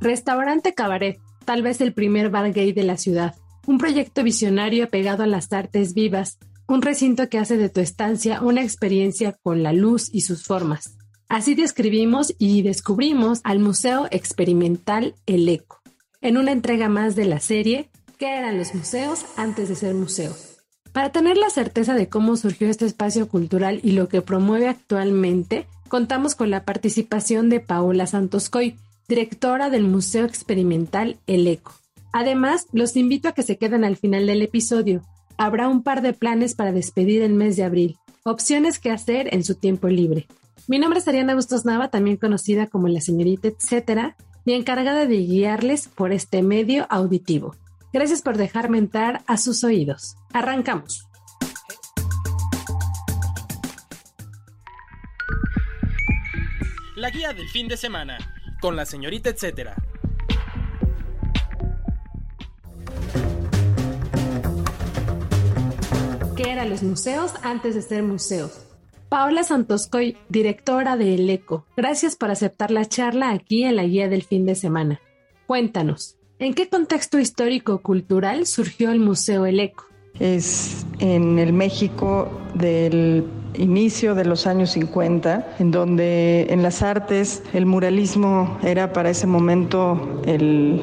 Restaurante Cabaret, tal vez el primer bar gay de la ciudad. Un proyecto visionario apegado a las artes vivas, un recinto que hace de tu estancia una experiencia con la luz y sus formas. Así describimos y descubrimos al Museo Experimental El Eco, en una entrega más de la serie ¿Qué eran los museos antes de ser museos? Para tener la certeza de cómo surgió este espacio cultural y lo que promueve actualmente, contamos con la participación de Paola Santoscoy, directora del Museo Experimental El Eco. Además, los invito a que se queden al final del episodio. Habrá un par de planes para despedir el mes de abril, opciones que hacer en su tiempo libre. Mi nombre es Ariana Bustos Nava, también conocida como la señorita etcétera, y encargada de guiarles por este medio auditivo. Gracias por dejarme entrar a sus oídos. Arrancamos. La guía del fin de semana con la señorita etcétera. ¿Qué eran los museos antes de ser museos? Paola Santoscoy, directora de El Eco, gracias por aceptar la charla aquí en la guía del fin de semana. Cuéntanos, ¿en qué contexto histórico-cultural surgió el Museo El Eco? Es en el México del inicio de los años 50, en donde en las artes el muralismo era para ese momento el,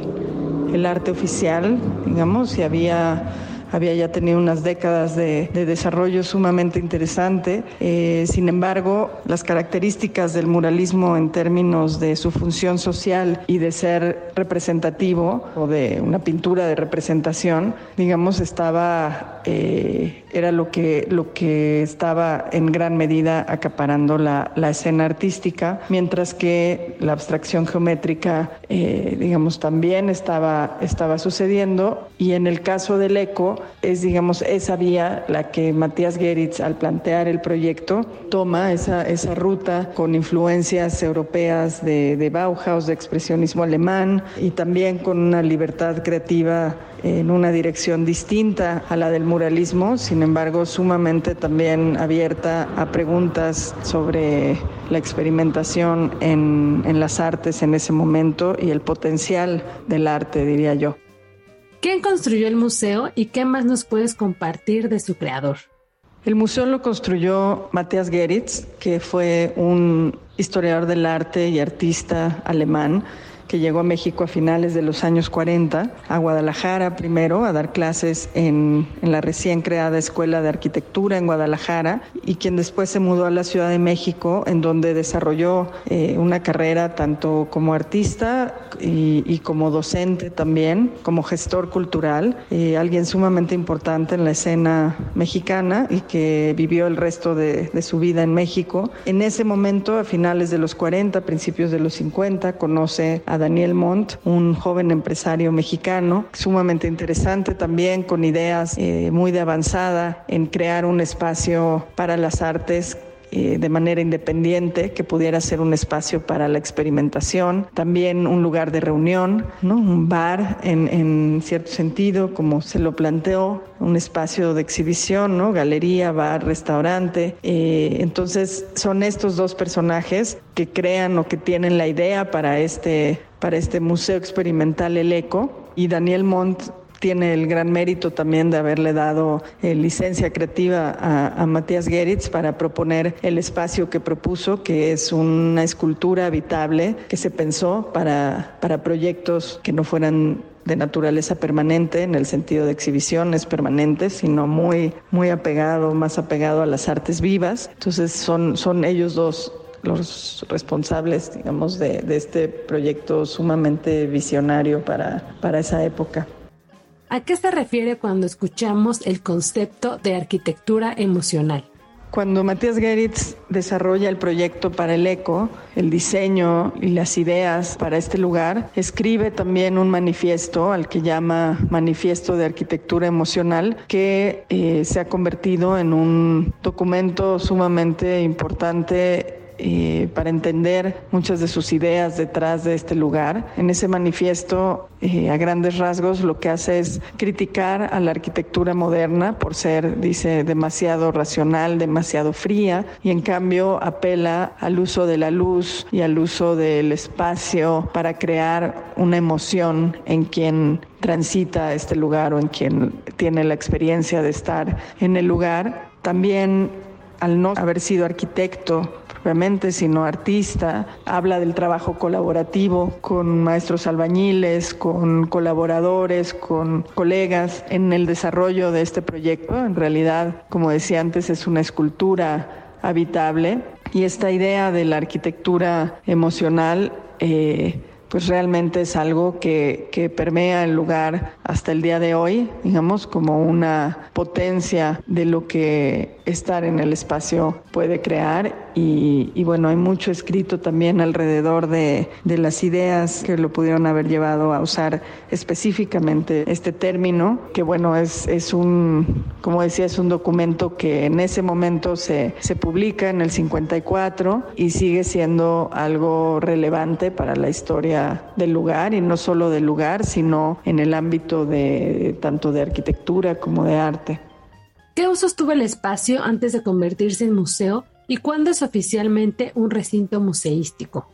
el arte oficial, digamos, y había había ya tenido unas décadas de, desarrollo sumamente interesante. Eh, sin embargo, las características del muralismo en términos de su función social y de ser representativo o de una pintura de representación, digamos, estaba, eh, era lo que, lo que estaba en gran medida acaparando la, la escena artística, mientras que la abstracción geométrica, eh, digamos, también estaba, estaba sucediendo. Y en el caso del eco, es, digamos, esa vía la que Matías Geritz, al plantear el proyecto, toma esa, esa ruta con influencias europeas de, de Bauhaus, de expresionismo alemán y también con una libertad creativa en una dirección distinta a la del muralismo, sin embargo sumamente también abierta a preguntas sobre la experimentación en, en las artes en ese momento y el potencial del arte, diría yo. ¿Quién construyó el museo y qué más nos puedes compartir de su creador? El museo lo construyó Matthias Geritz, que fue un historiador del arte y artista alemán que llegó a México a finales de los años 40, a Guadalajara primero, a dar clases en, en, la recién creada Escuela de Arquitectura en Guadalajara, y quien después se mudó a la Ciudad de México, en donde desarrolló eh, una carrera tanto como artista y, y, como docente también, como gestor cultural, eh, alguien sumamente importante en la escena mexicana y que vivió el resto de, de su vida en México. En ese momento, a finales de los 40, principios de los 50, conoce a Daniel Montt, un joven empresario mexicano, sumamente interesante también, con ideas eh, muy de avanzada en crear un espacio para las artes eh, de manera independiente, que pudiera ser un espacio para la experimentación, también un lugar de reunión, ¿no? un bar en, cierto sentido, como se lo planteó, un espacio de exhibición, ¿no? galería, bar, restaurante. Eh, entonces son estos dos personajes que crean o que tienen la idea para este, para este museo experimental El Eco y Daniel Montt tiene el gran mérito también de haberle dado eh, licencia creativa a, a, Matías Geritz para proponer el espacio que propuso, que es una escultura habitable que se pensó para, para proyectos que no fueran de naturaleza permanente en el sentido de exhibiciones permanentes, sino muy, muy apegado, más apegado a las artes vivas. Entonces son, son ellos dos los responsables, digamos, de, de este proyecto sumamente visionario para, para esa época. ¿A qué se refiere cuando escuchamos el concepto de arquitectura emocional? Cuando Matías Geritz desarrolla el proyecto para el ECO, el diseño y las ideas para este lugar, escribe también un manifiesto al que llama Manifiesto de Arquitectura Emocional, que eh, se ha convertido en un documento sumamente importante eh, para entender muchas de sus ideas detrás de este lugar. En ese manifiesto, eh, a grandes rasgos, lo que hace es criticar a la arquitectura moderna por ser, dice, demasiado racional, demasiado fría, y en cambio apela al uso de la luz y al uso del espacio para crear una emoción en quien transita este lugar o en quien tiene la experiencia de estar en el lugar. También al no haber sido arquitecto, sino artista. Habla del trabajo colaborativo con maestros albañiles, con colaboradores, con colegas en el desarrollo de este proyecto. En realidad, como decía antes, es una escultura habitable y esta idea de la arquitectura emocional eh, pues realmente es algo que, que, permea el lugar hasta el día de hoy, digamos, como una potencia de lo que estar en el espacio puede crear. Y, bueno, hay mucho escrito también alrededor de, de, las ideas que lo pudieron haber llevado a usar específicamente este término, que bueno, es, es un, como decía, es un documento que en ese momento se, se publica en el 54 y sigue siendo algo relevante para la historia del lugar y no solo del lugar, sino en el ámbito de tanto de arquitectura como de arte. ¿Qué usos tuvo el espacio antes de convertirse en museo y cuándo es oficialmente un recinto museístico?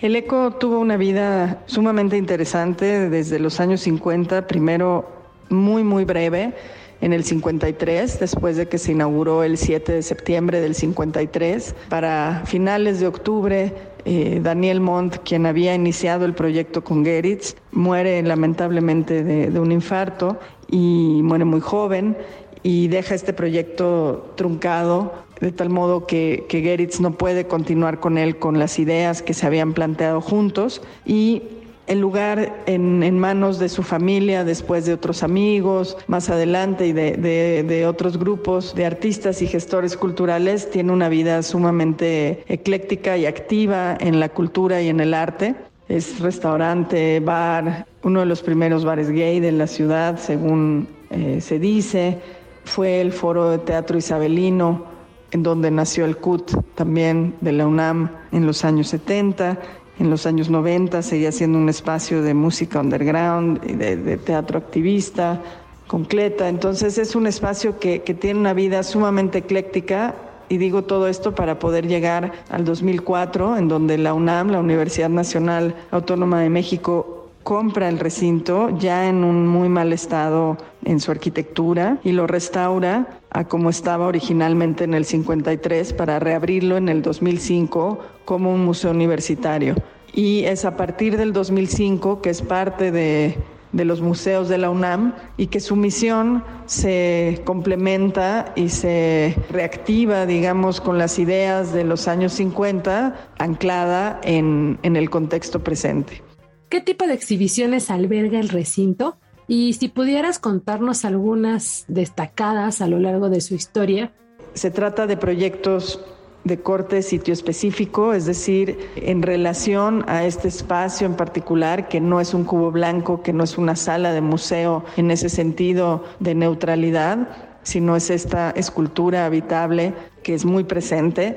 El ECO tuvo una vida sumamente interesante desde los años 50, primero muy, muy breve, en el 53, después de que se inauguró el 7 de septiembre del 53. Para finales de octubre, eh, Daniel Montt, quien había iniciado el proyecto con Geritz, muere lamentablemente de, un infarto y muere muy joven y deja este proyecto truncado de tal modo que, que Geritz no puede continuar con él con las ideas que se habían planteado juntos y el lugar en, manos de su familia, después de otros amigos, más adelante y de, otros grupos de artistas y gestores culturales, tiene una vida sumamente ecléctica y activa en la cultura y en el arte. Es restaurante, bar, uno de los primeros bares gay de la ciudad, según eh, se dice. Fue el foro de teatro isabelino en donde nació el CUT también de la UNAM en los años 70. En los años 90 seguía siendo un espacio de música underground y de, teatro activista, completa. Entonces es un espacio que, que tiene una vida sumamente ecléctica y digo todo esto para poder llegar al 2004, en donde la UNAM, la Universidad Nacional Autónoma de México, compra el recinto ya en un muy mal estado en su arquitectura y lo restaura a como estaba originalmente en el 53 para reabrirlo en el 2005 como un museo universitario. Y es a partir del 2005 que es parte de, de los museos de la UNAM y que su misión se complementa y se reactiva, digamos, con las ideas de los años 50, anclada en, en el contexto presente. ¿Qué tipo de exhibiciones alberga el recinto? Y si pudieras contarnos algunas destacadas a lo largo de su historia. Se trata de proyectos de corte sitio específico, es decir, en relación a este espacio en particular, que no es un cubo blanco, que no es una sala de museo en ese sentido de neutralidad, sino es esta escultura habitable que es muy presente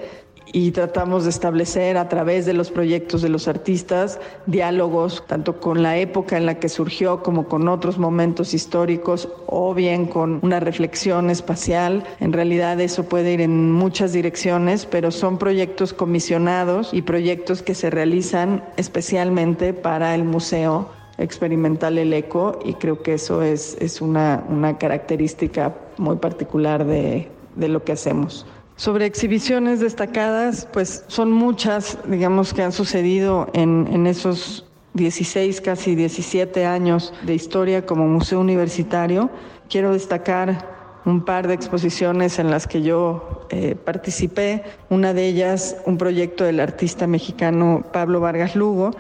y tratamos de establecer a través de los proyectos de los artistas diálogos tanto con la época en la que surgió como con otros momentos históricos o bien con una reflexión espacial. En realidad eso puede ir en muchas direcciones, pero son proyectos comisionados y proyectos que se realizan especialmente para el Museo Experimental El Eco y creo que eso es, es una, una característica muy particular de, de lo que hacemos. Sobre exhibiciones destacadas, pues son muchas, digamos, que han sucedido en, en esos 16, casi 17 años de historia como museo universitario. Quiero destacar un par de exposiciones en las que yo eh, participé. Una de ellas, un proyecto del artista mexicano Pablo Vargas Lugo,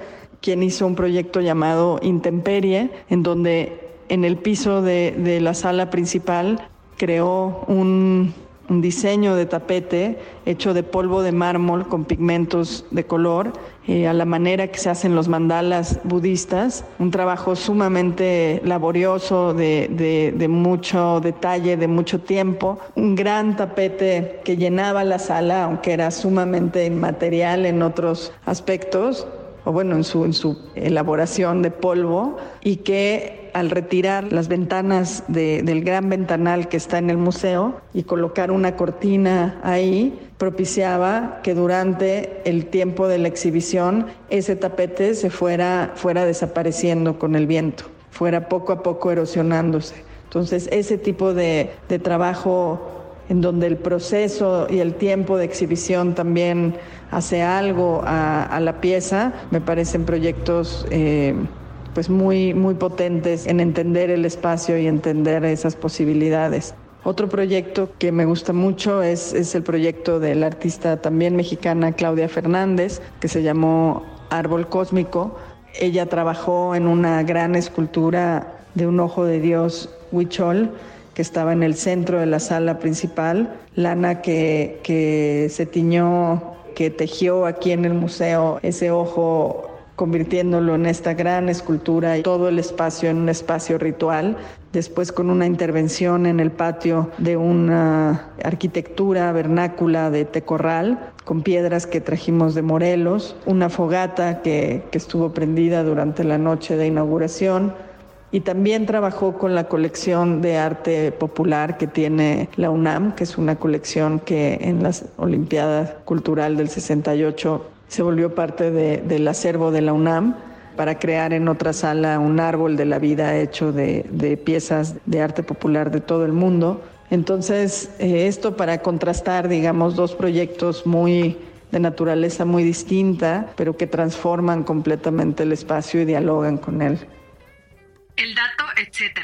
quien hizo un proyecto llamado Intemperie, en donde en el piso de, de la sala principal creó un un diseño de tapete hecho de polvo de mármol con pigmentos de color, eh, a la manera que se hacen los mandalas budistas, un trabajo sumamente laborioso, de, de mucho detalle, de mucho tiempo, un gran tapete que llenaba la sala, aunque era sumamente inmaterial en otros aspectos, o bueno, en su, en su elaboración de polvo, y que al retirar las ventanas del gran ventanal que está en el museo y colocar una cortina ahí, propiciaba que durante el tiempo de la exhibición ese tapete se fuera, fuera desapareciendo con el viento, fuera poco a poco erosionándose. Entonces, ese tipo de, de trabajo en donde el proceso y el tiempo de exhibición también hace algo a, la pieza, me parecen proyectos eh, pues muy, muy potentes en entender el espacio y entender esas posibilidades. Otro proyecto que me gusta mucho es, es el proyecto de la artista también mexicana Claudia Fernández, que se llamó Árbol Cósmico. Ella trabajó en una gran escultura de un ojo de Dios, Huichol, que estaba en el centro de la sala principal, lana que, que se tiñó, que tejió aquí en el museo ese ojo convirtiéndolo en esta gran escultura y todo el espacio en un espacio ritual, después con una intervención en el patio de una arquitectura vernácula de Tecorral, con piedras que trajimos de Morelos, una fogata que, que estuvo prendida durante la noche de inauguración, y también trabajó con la colección de arte popular que tiene la UNAM, que es una colección que en las Olimpiadas Cultural del 68 se volvió parte del acervo de la UNAM para crear en otra sala un árbol de la vida hecho de, piezas de arte popular de todo el mundo. Entonces, eh, esto para contrastar, digamos, dos proyectos muy de naturaleza muy distinta, pero que transforman completamente el espacio y dialogan con él el dato, etc.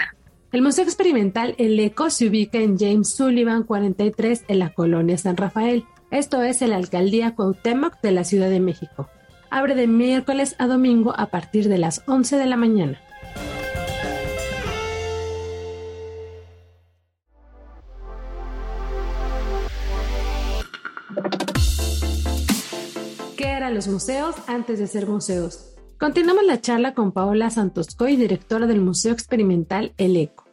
El Museo Experimental El Eco se ubica en James Sullivan 43 en la colonia San Rafael. Esto es en la alcaldía Cuauhtémoc de la Ciudad de México. Abre de miércoles a domingo a partir de las 11 de la mañana. ¿Qué eran los museos antes de ser museos? Continuamos la charla con Paola Santoscoy, directora del Museo Experimental El Eco.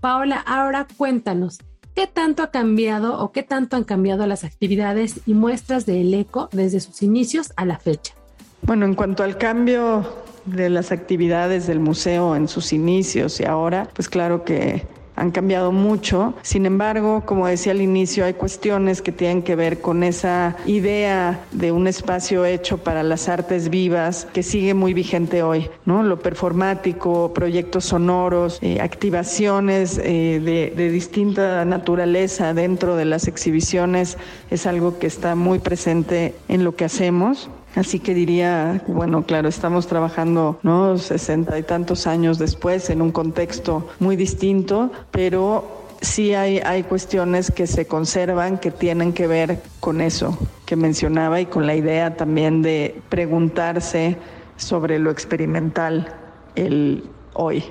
Paola, ahora cuéntanos, ¿qué tanto ha cambiado o qué tanto han cambiado las actividades y muestras de El Eco desde sus inicios a la fecha? Bueno, en cuanto al cambio de las actividades del museo en sus inicios y ahora, pues claro que han cambiado mucho. Sin embargo, como decía al inicio, hay cuestiones que tienen que ver con esa idea de un espacio hecho para las artes vivas que sigue muy vigente hoy, ¿no? Lo performático, proyectos sonoros, eh, activaciones eh, de, de distinta naturaleza dentro de las exhibiciones es algo que está muy presente en lo que hacemos. Así que diría, bueno, claro, estamos trabajando, ¿no? Sesenta y tantos años después en un contexto muy distinto, pero sí hay, hay cuestiones que se conservan que tienen que ver con eso que mencionaba y con la idea también de preguntarse sobre lo experimental el hoy.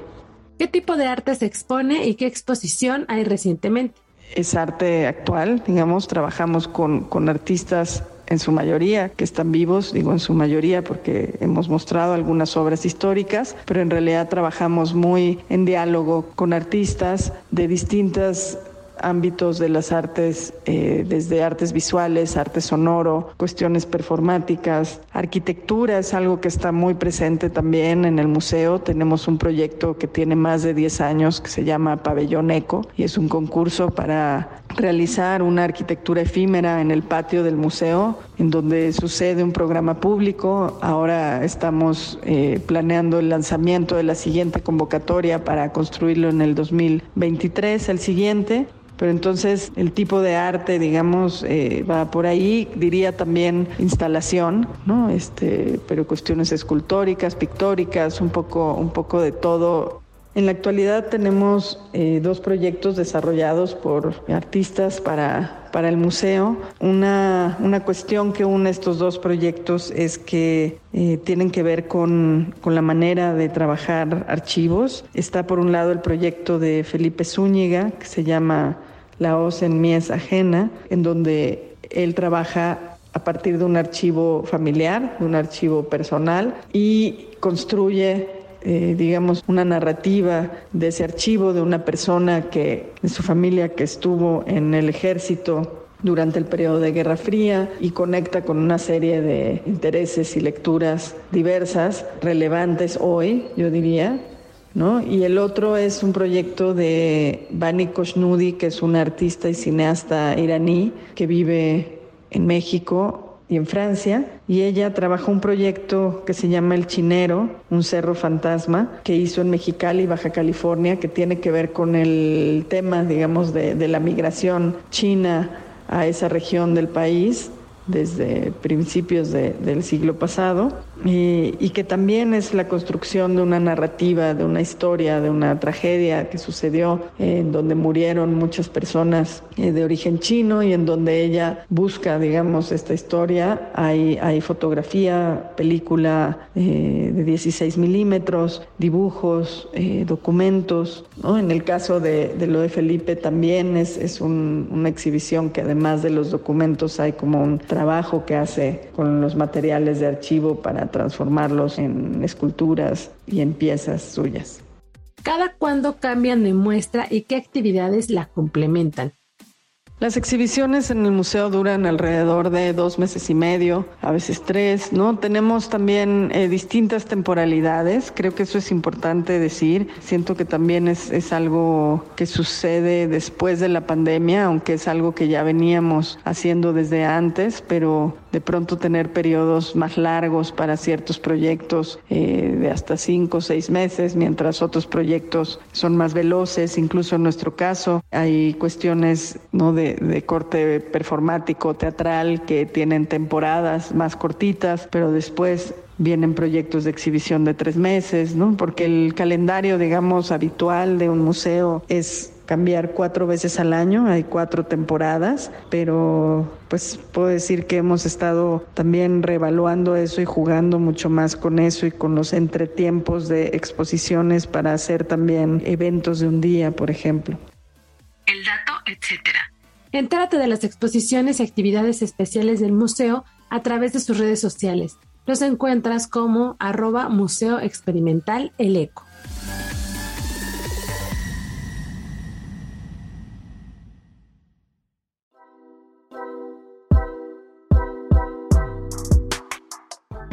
¿Qué tipo de arte se expone y qué exposición hay recientemente? Es arte actual, digamos, trabajamos con, con artistas en su mayoría, que están vivos, digo en su mayoría porque hemos mostrado algunas obras históricas, pero en realidad trabajamos muy en diálogo con artistas de distintas ámbitos de las artes, eh, desde artes visuales, arte sonoro, cuestiones performáticas, arquitectura es algo que está muy presente también en el museo. Tenemos un proyecto que tiene más de 10 años que se llama Pabellón Eco y es un concurso para realizar una arquitectura efímera en el patio del museo, en donde sucede un programa público. Ahora estamos eh, planeando el lanzamiento de la siguiente convocatoria para construirlo en el 2023, el siguiente. Pero entonces el tipo de arte, digamos, eh, va por ahí, diría también instalación, ¿no? Este, pero cuestiones escultóricas, pictóricas, un poco, un poco de todo. En la actualidad tenemos eh, dos proyectos desarrollados por artistas para, para el museo. Una, una, cuestión que une estos dos proyectos es que eh, tienen que ver con, con, la manera de trabajar archivos. Está por un lado el proyecto de Felipe Zúñiga, que se llama La Hoz en mí es ajena, en donde él trabaja a partir de un archivo familiar, de un archivo personal y construye eh, digamos, una narrativa de ese archivo de una persona que, de su familia que estuvo en el ejército durante el periodo de Guerra Fría y conecta con una serie de intereses y lecturas diversas, relevantes hoy, yo diría. ¿No? Y el otro es un proyecto de Bani Koshnudi, que es una artista y cineasta iraní que vive en México y en Francia, y ella trabaja un proyecto que se llama El Chinero, un cerro fantasma, que hizo en Mexicali, Baja California, que tiene que ver con el tema, digamos, de, de la migración china a esa región del país desde principios del siglo pasado y, que también es la construcción de una narrativa, de una historia, de una tragedia que sucedió en donde murieron muchas personas eh, de origen chino y en donde ella busca, digamos, esta historia. Hay, hay fotografía, película eh, de 16 milímetros, dibujos, eh, documentos. ¿no? En el caso de, lo de Felipe también es, es una exhibición que además de los documentos hay como un trabajo que hace con los materiales de archivo para transformarlos en esculturas y en piezas suyas. ¿Cada cuándo cambian de muestra y qué actividades la complementan? Las exhibiciones en el museo duran alrededor de dos meses y medio, a veces tres, ¿no? Tenemos también eh, distintas temporalidades, creo que eso es importante decir. Siento que también es, es algo que sucede después de la pandemia, aunque es algo que ya veníamos haciendo desde antes, pero de pronto tener periodos más largos para ciertos proyectos eh, de hasta cinco o seis meses, mientras otros proyectos son más veloces, incluso en nuestro caso hay cuestiones ¿no? de, de corte performático, teatral, que tienen temporadas más cortitas, pero después vienen proyectos de exhibición de tres meses, ¿no? Porque el calendario, digamos, habitual de un museo es cambiar cuatro veces al año, hay cuatro temporadas, pero pues puedo decir que hemos estado también reevaluando eso y jugando mucho más con eso y con los entretiempos de exposiciones para hacer también eventos de un día, por ejemplo. El dato, etcétera. Entérate de las exposiciones y actividades especiales del museo a través de sus redes sociales. Los encuentras como arroba Museo Experimental El Eco.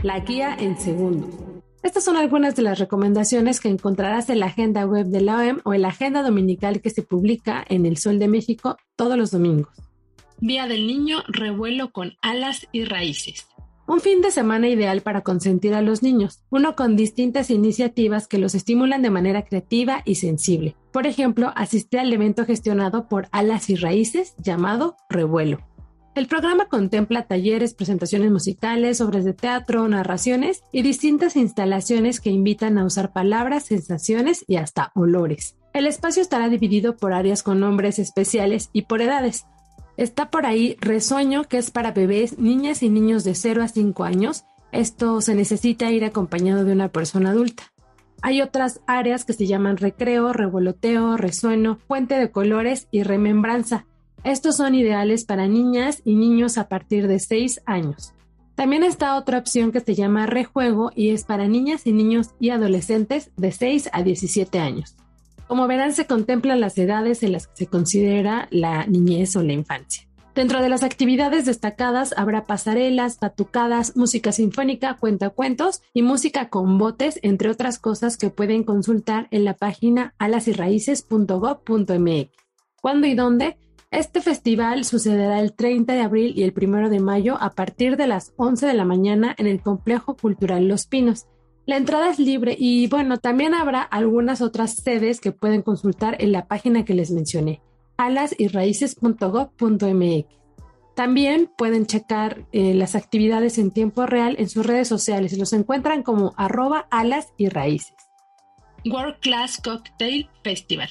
La guía en segundos. Estas son algunas de las recomendaciones que encontrarás en la agenda web de la OEM o en la agenda dominical que se publica en El Sol de México todos los domingos. Día del Niño, revuelo con alas y raíces. Un fin de semana ideal para consentir a los niños, uno con distintas iniciativas que los estimulan de manera creativa y sensible. Por ejemplo, asistir al evento gestionado por Alas y Raíces llamado Revuelo. El programa contempla talleres, presentaciones musicales, obras de teatro, narraciones y distintas instalaciones que invitan a usar palabras, sensaciones y hasta olores. El espacio estará dividido por áreas con nombres especiales y por edades, Está por ahí Resueño, que es para bebés, niñas y niños de 0 a 5 años. Esto se necesita ir acompañado de una persona adulta. Hay otras áreas que se llaman recreo, revoloteo, resueno, puente de colores y remembranza. Estos son ideales para niñas y niños a partir de 6 años. También está otra opción que se llama rejuego y es para niñas y niños y adolescentes de 6 a 17 años. Como verán, se contemplan las edades en las que se considera la niñez o la infancia. Dentro de las actividades destacadas habrá pasarelas, batucadas, música sinfónica, cuentacuentos y música con botes, entre otras cosas que pueden consultar en la página alasyraíces.gov.mx. ¿Cuándo y dónde? Este festival sucederá el 30 de abril y el 1 de mayo a partir de las 11 de la mañana en el Complejo Cultural Los Pinos. La entrada es libre y bueno, también habrá algunas otras sedes que pueden consultar en la página que les mencioné, alasyraíces.gov.mx. También pueden checar eh, las actividades en tiempo real en sus redes sociales los encuentran como arroba alas y raíces. World Class Cocktail Festival.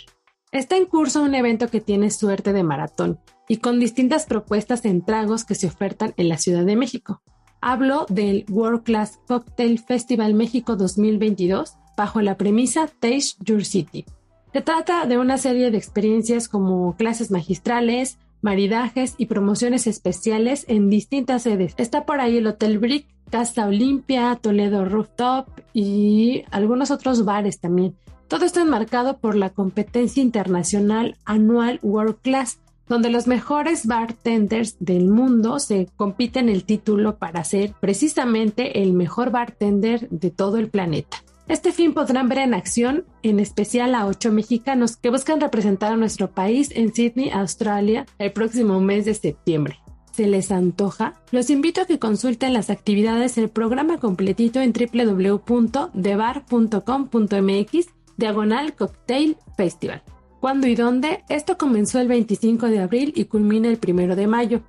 Está en curso un evento que tiene suerte de maratón y con distintas propuestas en tragos que se ofertan en la Ciudad de México. Hablo del World Class Cocktail Festival México 2022 bajo la premisa Taste Your City. Se trata de una serie de experiencias como clases magistrales, maridajes y promociones especiales en distintas sedes. Está por ahí el Hotel Brick, Casa Olimpia, Toledo Rooftop y algunos otros bares también. Todo esto enmarcado por la competencia internacional anual World Class, donde los mejores bartenders del mundo se compiten el título para ser precisamente el mejor bartender de todo el planeta. Este fin podrán ver en acción, en especial a ocho mexicanos que buscan representar a nuestro país en Sydney, Australia, el próximo mes de septiembre. ¿Se les antoja? Los invito a que consulten las actividades del programa completito en www.debar.com.mx diagonal cocktail festival. ¿Cuándo y dónde? Esto comenzó el 25 de abril y culmina el 1 de mayo.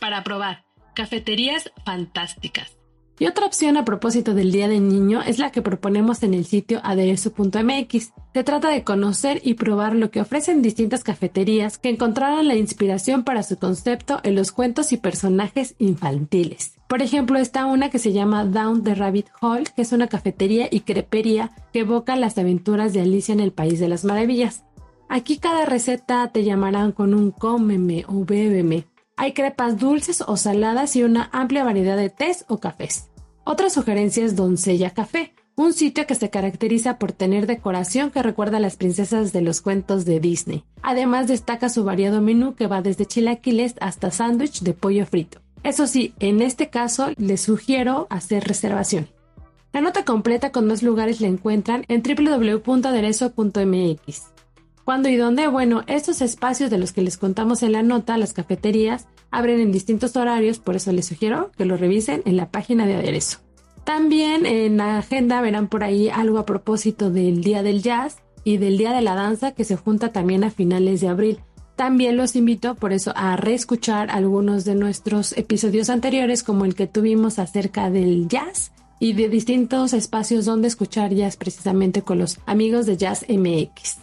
Para probar, cafeterías fantásticas. Y otra opción a propósito del Día del Niño es la que proponemos en el sitio aderezo.mx. Se trata de conocer y probar lo que ofrecen distintas cafeterías que encontraron la inspiración para su concepto en los cuentos y personajes infantiles. Por ejemplo, está una que se llama Down the Rabbit Hole, que es una cafetería y crepería que evoca las aventuras de Alicia en el País de las Maravillas. Aquí cada receta te llamarán con un cómeme o bébeme. Hay crepas dulces o saladas y una amplia variedad de tés o cafés. Otra sugerencia es Doncella Café, un sitio que se caracteriza por tener decoración que recuerda a las princesas de los cuentos de Disney. Además destaca su variado menú que va desde chilaquiles hasta sándwich de pollo frito. Eso sí, en este caso les sugiero hacer reservación. La nota completa con más lugares la encuentran en www.aderezo.mx. ¿Cuándo y dónde? Bueno, estos espacios de los que les contamos en la nota, las cafeterías, abren en distintos horarios, por eso les sugiero que lo revisen en la página de aderezo. También en la agenda verán por ahí algo a propósito del Día del Jazz y del Día de la Danza que se junta también a finales de abril. También los invito por eso a reescuchar algunos de nuestros episodios anteriores como el que tuvimos acerca del jazz y de distintos espacios donde escuchar jazz precisamente con los amigos de Jazz MX.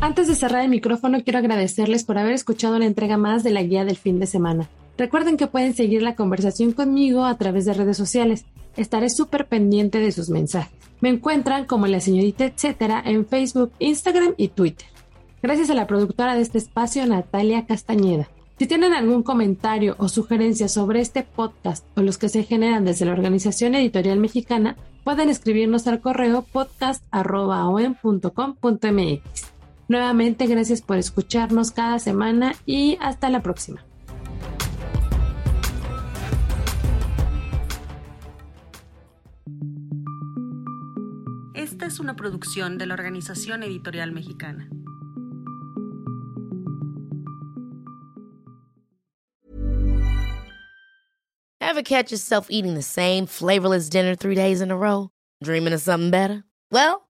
Antes de cerrar el micrófono, quiero agradecerles por haber escuchado la entrega más de la guía del fin de semana. Recuerden que pueden seguir la conversación conmigo a través de redes sociales. Estaré súper pendiente de sus mensajes. Me encuentran como la señorita etcétera en Facebook, Instagram y Twitter. Gracias a la productora de este espacio, Natalia Castañeda. Si tienen algún comentario o sugerencia sobre este podcast o los que se generan desde la Organización Editorial Mexicana, pueden escribirnos al correo podcast.com.mx. Nuevamente, gracias por escucharnos cada semana y hasta la próxima. Esta es una producción de la Organización Editorial Mexicana. Ever catch yourself eating the same flavorless dinner three days in a row? Dreaming of something better? Well,